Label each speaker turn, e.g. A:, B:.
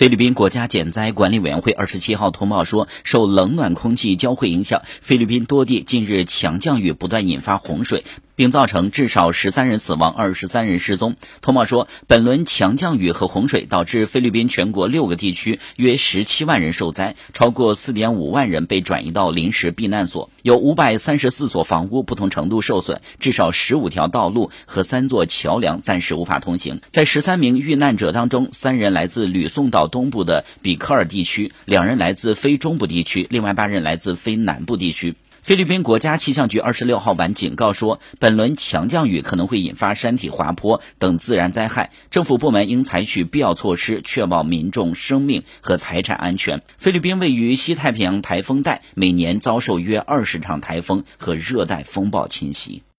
A: 菲律宾国家减灾管理委员会二十七号通报说，受冷暖空气交汇影响，菲律宾多地近日强降雨不断引发洪水。并造成至少十三人死亡、二十三人失踪。通报说，本轮强降雨和洪水导致菲律宾全国六个地区约十七万人受灾，超过四点五万人被转移到临时避难所，有五百三十四所房屋不同程度受损，至少十五条道路和三座桥梁暂时无法通行。在十三名遇难者当中，三人来自吕宋岛东部的比科尔地区，两人来自非中部地区，另外八人来自非南部地区。菲律宾国家气象局二十六号晚警告说，本轮强降雨可能会引发山体滑坡等自然灾害，政府部门应采取必要措施，确保民众生命和财产安全。菲律宾位于西太平洋台风带，每年遭受约二十场台风和热带风暴侵袭。